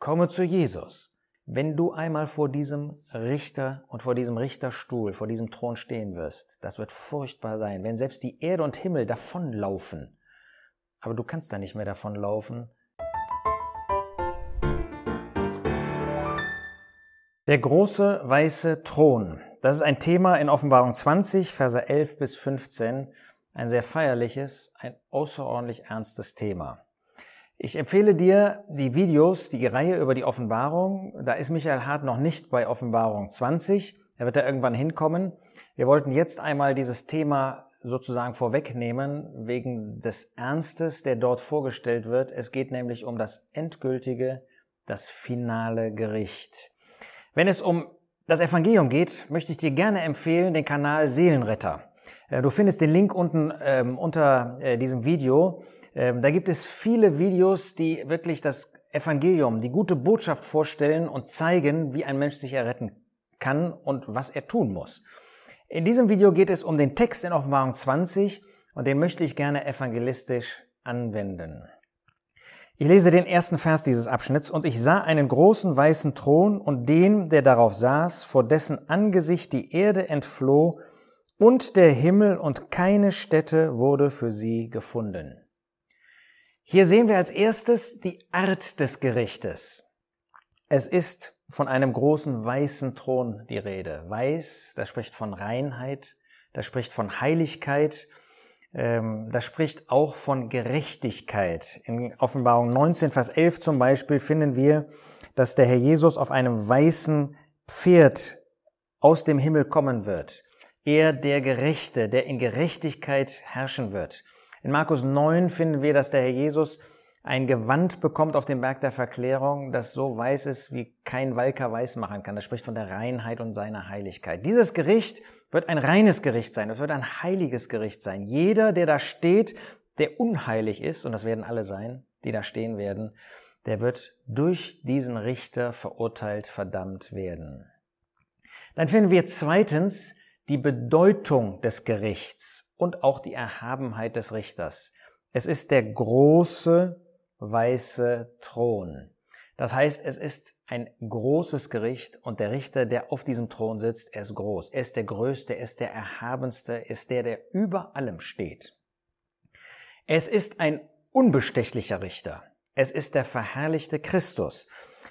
Komme zu Jesus. Wenn du einmal vor diesem Richter und vor diesem Richterstuhl, vor diesem Thron stehen wirst, das wird furchtbar sein, wenn selbst die Erde und Himmel davonlaufen. Aber du kannst da nicht mehr davonlaufen. Der große weiße Thron. Das ist ein Thema in Offenbarung 20, Verse 11 bis 15. Ein sehr feierliches, ein außerordentlich ernstes Thema. Ich empfehle dir die Videos, die Reihe über die Offenbarung. Da ist Michael Hart noch nicht bei Offenbarung 20. Er wird da irgendwann hinkommen. Wir wollten jetzt einmal dieses Thema sozusagen vorwegnehmen, wegen des Ernstes, der dort vorgestellt wird. Es geht nämlich um das endgültige, das finale Gericht. Wenn es um das Evangelium geht, möchte ich dir gerne empfehlen, den Kanal Seelenretter. Äh, du findest den Link unten ähm, unter äh, diesem Video. Ähm, da gibt es viele Videos, die wirklich das Evangelium, die gute Botschaft vorstellen und zeigen, wie ein Mensch sich erretten kann und was er tun muss. In diesem Video geht es um den Text in Offenbarung 20 und den möchte ich gerne evangelistisch anwenden. Ich lese den ersten Vers dieses Abschnitts und ich sah einen großen weißen Thron und den, der darauf saß, vor dessen Angesicht die Erde entfloh und der Himmel und keine Stätte wurde für sie gefunden. Hier sehen wir als erstes die Art des Gerichtes. Es ist von einem großen weißen Thron die Rede. Weiß, das spricht von Reinheit, das spricht von Heiligkeit, ähm, das spricht auch von Gerechtigkeit. In Offenbarung 19, Vers 11 zum Beispiel finden wir, dass der Herr Jesus auf einem weißen Pferd aus dem Himmel kommen wird. Er der Gerechte, der in Gerechtigkeit herrschen wird. In Markus 9 finden wir, dass der Herr Jesus ein Gewand bekommt auf dem Berg der Verklärung, das so weiß ist, wie kein Walker weiß machen kann. Das spricht von der Reinheit und seiner Heiligkeit. Dieses Gericht wird ein reines Gericht sein. Es wird ein heiliges Gericht sein. Jeder, der da steht, der unheilig ist, und das werden alle sein, die da stehen werden, der wird durch diesen Richter verurteilt, verdammt werden. Dann finden wir zweitens die Bedeutung des Gerichts und auch die Erhabenheit des Richters. Es ist der große weiße Thron. Das heißt, es ist ein großes Gericht und der Richter, der auf diesem Thron sitzt, er ist groß. Er ist der Größte, er ist der Erhabenste, er ist der, der über allem steht. Es ist ein unbestechlicher Richter. Es ist der verherrlichte Christus.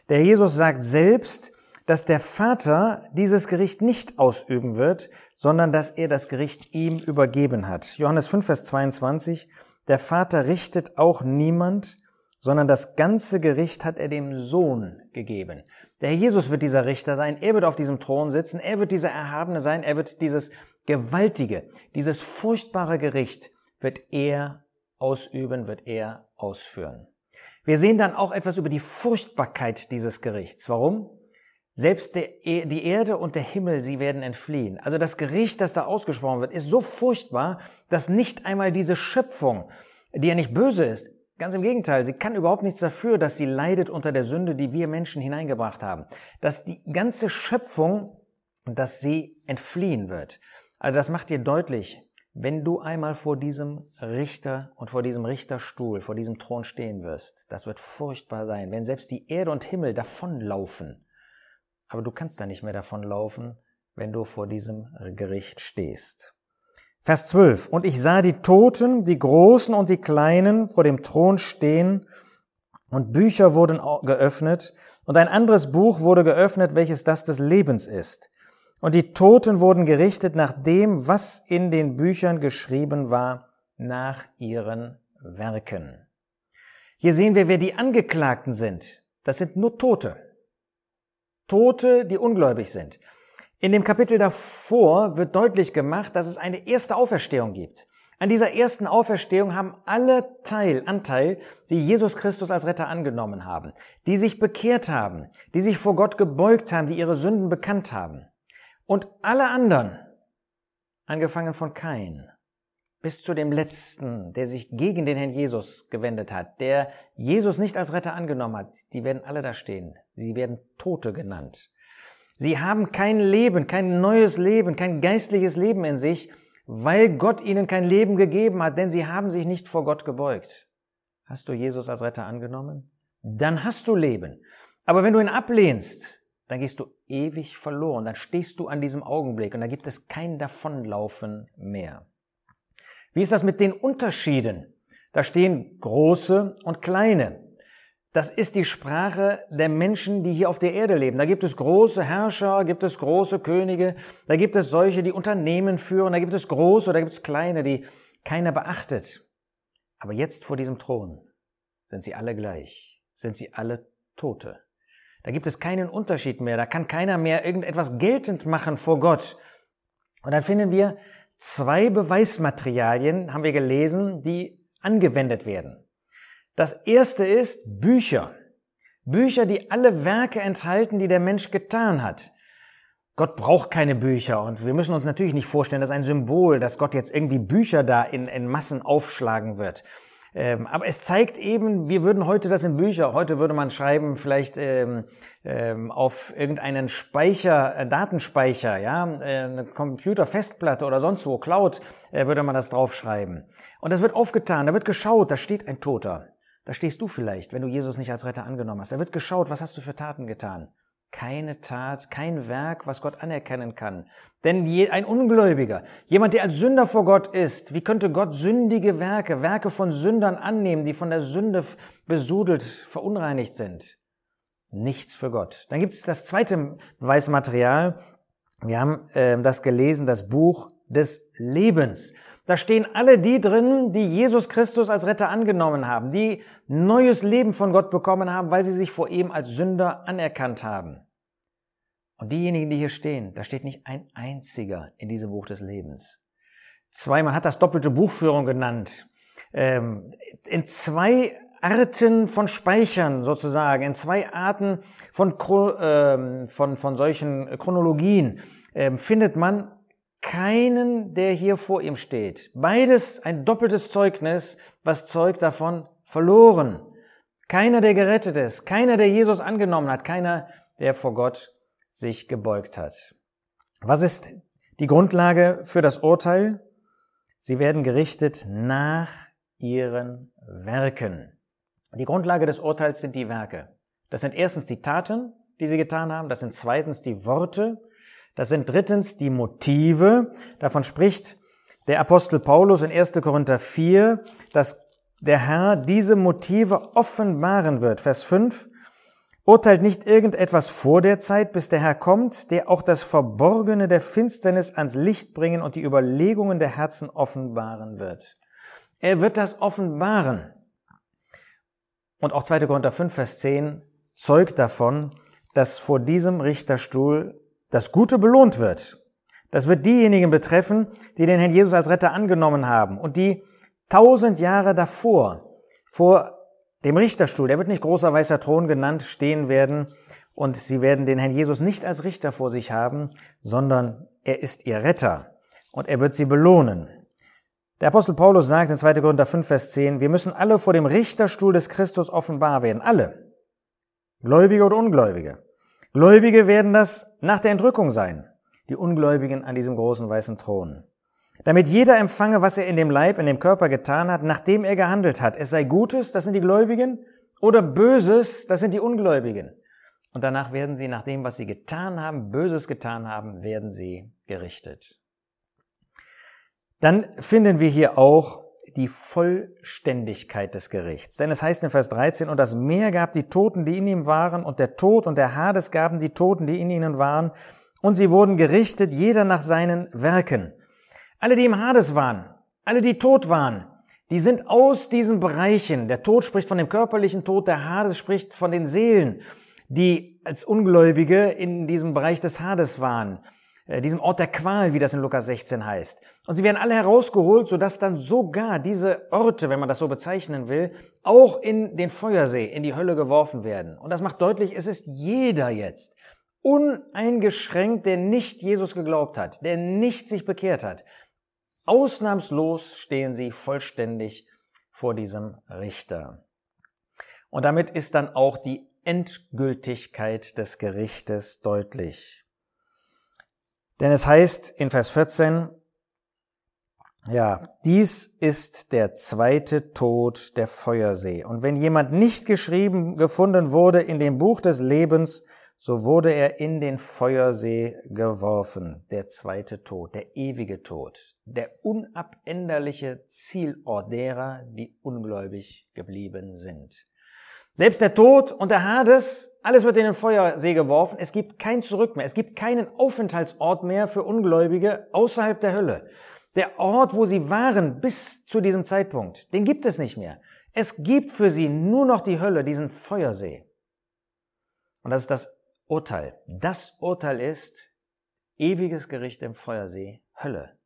Der Jesus sagt selbst, dass der Vater dieses Gericht nicht ausüben wird, sondern dass er das Gericht ihm übergeben hat. Johannes 5, Vers 22, der Vater richtet auch niemand, sondern das ganze Gericht hat er dem Sohn gegeben. Der Herr Jesus wird dieser Richter sein, er wird auf diesem Thron sitzen, er wird dieser Erhabene sein, er wird dieses gewaltige, dieses furchtbare Gericht wird er ausüben, wird er ausführen. Wir sehen dann auch etwas über die Furchtbarkeit dieses Gerichts. Warum? Selbst der, e, die Erde und der Himmel, sie werden entfliehen. Also das Gericht, das da ausgesprochen wird, ist so furchtbar, dass nicht einmal diese Schöpfung, die ja nicht böse ist, ganz im Gegenteil, sie kann überhaupt nichts dafür, dass sie leidet unter der Sünde, die wir Menschen hineingebracht haben. Dass die ganze Schöpfung, dass sie entfliehen wird. Also das macht dir deutlich, wenn du einmal vor diesem Richter und vor diesem Richterstuhl, vor diesem Thron stehen wirst, das wird furchtbar sein, wenn selbst die Erde und Himmel davonlaufen aber du kannst da nicht mehr davon laufen, wenn du vor diesem Gericht stehst. Vers 12. Und ich sah die Toten, die Großen und die Kleinen vor dem Thron stehen, und Bücher wurden geöffnet, und ein anderes Buch wurde geöffnet, welches das des Lebens ist. Und die Toten wurden gerichtet nach dem, was in den Büchern geschrieben war, nach ihren Werken. Hier sehen wir, wer die Angeklagten sind. Das sind nur Tote. Tote, die ungläubig sind. In dem Kapitel davor wird deutlich gemacht, dass es eine erste Auferstehung gibt. An dieser ersten Auferstehung haben alle Teil, Anteil, die Jesus Christus als Retter angenommen haben, die sich bekehrt haben, die sich vor Gott gebeugt haben, die ihre Sünden bekannt haben. Und alle anderen, angefangen von Kain, bis zu dem Letzten, der sich gegen den Herrn Jesus gewendet hat, der Jesus nicht als Retter angenommen hat, die werden alle da stehen. Sie werden Tote genannt. Sie haben kein Leben, kein neues Leben, kein geistliches Leben in sich, weil Gott ihnen kein Leben gegeben hat, denn sie haben sich nicht vor Gott gebeugt. Hast du Jesus als Retter angenommen? Dann hast du Leben. Aber wenn du ihn ablehnst, dann gehst du ewig verloren, dann stehst du an diesem Augenblick und da gibt es kein Davonlaufen mehr. Wie ist das mit den Unterschieden? Da stehen große und kleine. Das ist die Sprache der Menschen, die hier auf der Erde leben. Da gibt es große Herrscher, gibt es große Könige, da gibt es solche, die Unternehmen führen, da gibt es große, da gibt es kleine, die keiner beachtet. Aber jetzt vor diesem Thron sind sie alle gleich, sind sie alle Tote. Da gibt es keinen Unterschied mehr, da kann keiner mehr irgendetwas geltend machen vor Gott. Und dann finden wir zwei Beweismaterialien, haben wir gelesen, die angewendet werden. Das erste ist Bücher. Bücher, die alle Werke enthalten, die der Mensch getan hat. Gott braucht keine Bücher und wir müssen uns natürlich nicht vorstellen, dass ein Symbol, dass Gott jetzt irgendwie Bücher da in, in Massen aufschlagen wird. Ähm, aber es zeigt eben, wir würden heute das in Bücher, heute würde man schreiben, vielleicht ähm, ähm, auf irgendeinen Speicher, äh, Datenspeicher, ja, äh, eine Computerfestplatte oder sonst wo, Cloud, äh, würde man das draufschreiben. Und das wird aufgetan, da wird geschaut, da steht ein Toter. Da stehst du vielleicht, wenn du Jesus nicht als Retter angenommen hast. Da wird geschaut, was hast du für Taten getan. Keine Tat, kein Werk, was Gott anerkennen kann. Denn ein Ungläubiger, jemand, der als Sünder vor Gott ist, wie könnte Gott sündige Werke, Werke von Sündern annehmen, die von der Sünde besudelt, verunreinigt sind? Nichts für Gott. Dann gibt es das zweite Beweismaterial. Wir haben äh, das gelesen, das Buch des Lebens. Da stehen alle die drin, die Jesus Christus als Retter angenommen haben, die neues Leben von Gott bekommen haben, weil sie sich vor ihm als Sünder anerkannt haben. Und diejenigen, die hier stehen, da steht nicht ein einziger in diesem Buch des Lebens. Zwei, man hat das doppelte Buchführung genannt. Ähm, in zwei Arten von Speichern sozusagen, in zwei Arten von, ähm, von, von solchen Chronologien ähm, findet man keinen, der hier vor ihm steht. Beides ein doppeltes Zeugnis, was zeugt davon verloren. Keiner, der gerettet ist, keiner, der Jesus angenommen hat, keiner, der vor Gott sich gebeugt hat. Was ist die Grundlage für das Urteil? Sie werden gerichtet nach ihren Werken. Die Grundlage des Urteils sind die Werke. Das sind erstens die Taten, die sie getan haben, das sind zweitens die Worte, das sind drittens die Motive. Davon spricht der Apostel Paulus in 1. Korinther 4, dass der Herr diese Motive offenbaren wird. Vers 5. Urteilt nicht irgendetwas vor der Zeit, bis der Herr kommt, der auch das Verborgene der Finsternis ans Licht bringen und die Überlegungen der Herzen offenbaren wird. Er wird das offenbaren. Und auch 2. Korinther 5, Vers 10 zeugt davon, dass vor diesem Richterstuhl das Gute belohnt wird. Das wird diejenigen betreffen, die den Herrn Jesus als Retter angenommen haben und die tausend Jahre davor vor dem Richterstuhl, der wird nicht großer weißer Thron genannt, stehen werden und sie werden den Herrn Jesus nicht als Richter vor sich haben, sondern er ist ihr Retter und er wird sie belohnen. Der Apostel Paulus sagt in 2. Korinther 5, Vers 10, wir müssen alle vor dem Richterstuhl des Christus offenbar werden. Alle. Gläubige oder Ungläubige. Gläubige werden das nach der Entrückung sein, die Ungläubigen an diesem großen weißen Thron. Damit jeder empfange, was er in dem Leib, in dem Körper getan hat, nachdem er gehandelt hat. Es sei Gutes, das sind die Gläubigen, oder Böses, das sind die Ungläubigen. Und danach werden sie, nach dem, was sie getan haben, Böses getan haben, werden sie gerichtet. Dann finden wir hier auch die Vollständigkeit des Gerichts. Denn es heißt in Vers 13, und das Meer gab die Toten, die in ihm waren, und der Tod und der Hades gaben die Toten, die in ihnen waren, und sie wurden gerichtet, jeder nach seinen Werken. Alle, die im Hades waren, alle, die tot waren, die sind aus diesen Bereichen. Der Tod spricht von dem körperlichen Tod, der Hades spricht von den Seelen, die als Ungläubige in diesem Bereich des Hades waren. Äh, diesem Ort der Qual, wie das in Lukas 16 heißt. Und sie werden alle herausgeholt, sodass dann sogar diese Orte, wenn man das so bezeichnen will, auch in den Feuersee, in die Hölle geworfen werden. Und das macht deutlich, es ist jeder jetzt uneingeschränkt, der nicht Jesus geglaubt hat, der nicht sich bekehrt hat. Ausnahmslos stehen sie vollständig vor diesem Richter. Und damit ist dann auch die Endgültigkeit des Gerichtes deutlich. Denn es heißt in Vers 14, Ja, dies ist der zweite Tod, der Feuersee. Und wenn jemand nicht geschrieben gefunden wurde in dem Buch des Lebens, so wurde er in den Feuersee geworfen. Der zweite Tod, der ewige Tod, der unabänderliche Zielort derer, die ungläubig geblieben sind. Selbst der Tod und der Hades, alles wird in den Feuersee geworfen. Es gibt kein Zurück mehr. Es gibt keinen Aufenthaltsort mehr für Ungläubige außerhalb der Hölle. Der Ort, wo sie waren bis zu diesem Zeitpunkt, den gibt es nicht mehr. Es gibt für sie nur noch die Hölle, diesen Feuersee. Und das ist das Urteil. Das Urteil ist ewiges Gericht im Feuersee, Hölle.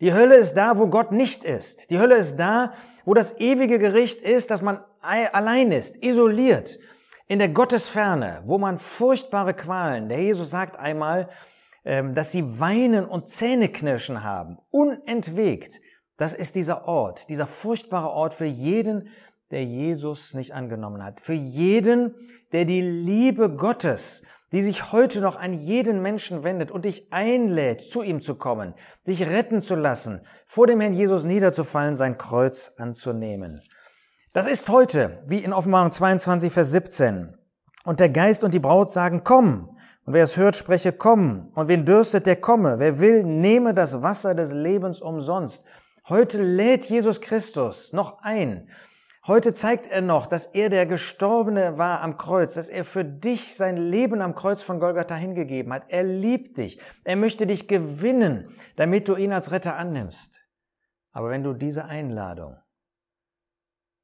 Die Hölle ist da, wo Gott nicht ist. Die Hölle ist da, wo das ewige Gericht ist, dass man allein ist, isoliert, in der Gottesferne, wo man furchtbare Qualen. Der Jesus sagt einmal, ähm, dass sie weinen und Zähneknirschen haben, unentwegt. Das ist dieser Ort, dieser furchtbare Ort für jeden, der Jesus nicht angenommen hat. Für jeden, der die Liebe Gottes, die sich heute noch an jeden Menschen wendet und dich einlädt, zu ihm zu kommen, dich retten zu lassen, vor dem Herrn Jesus niederzufallen, sein Kreuz anzunehmen. Das ist heute, wie in Offenbarung 22, Vers 17. Und der Geist und die Braut sagen, komm. Und wer es hört, spreche, komm. Und wen dürstet, der komme. Wer will, nehme das Wasser des Lebens umsonst. Heute lädt Jesus Christus noch ein. Heute zeigt er noch, dass er der Gestorbene war am Kreuz, dass er für dich sein Leben am Kreuz von Golgatha hingegeben hat. Er liebt dich. Er möchte dich gewinnen, damit du ihn als Retter annimmst. Aber wenn du diese Einladung,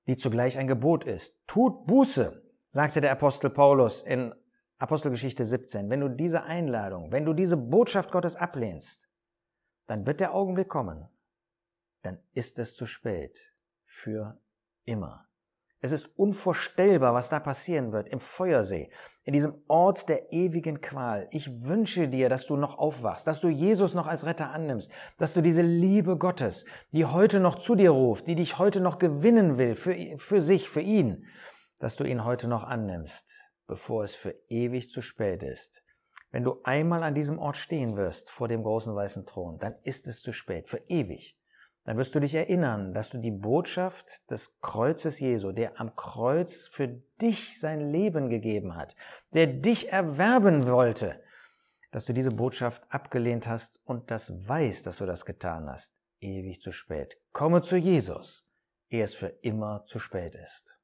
die zugleich ein Gebot ist, tut Buße, sagte der Apostel Paulus in Apostelgeschichte 17, wenn du diese Einladung, wenn du diese Botschaft Gottes ablehnst, dann wird der Augenblick kommen, dann ist es zu spät für immer. Es ist unvorstellbar, was da passieren wird im Feuersee, in diesem Ort der ewigen Qual. Ich wünsche dir, dass du noch aufwachst, dass du Jesus noch als Retter annimmst, dass du diese Liebe Gottes, die heute noch zu dir ruft, die dich heute noch gewinnen will für, für sich, für ihn, dass du ihn heute noch annimmst bevor es für ewig zu spät ist. Wenn du einmal an diesem Ort stehen wirst, vor dem großen weißen Thron, dann ist es zu spät, für ewig. Dann wirst du dich erinnern, dass du die Botschaft des Kreuzes Jesu, der am Kreuz für dich sein Leben gegeben hat, der dich erwerben wollte, dass du diese Botschaft abgelehnt hast und das weißt, dass du das getan hast, ewig zu spät. Komme zu Jesus, ehe es für immer zu spät ist.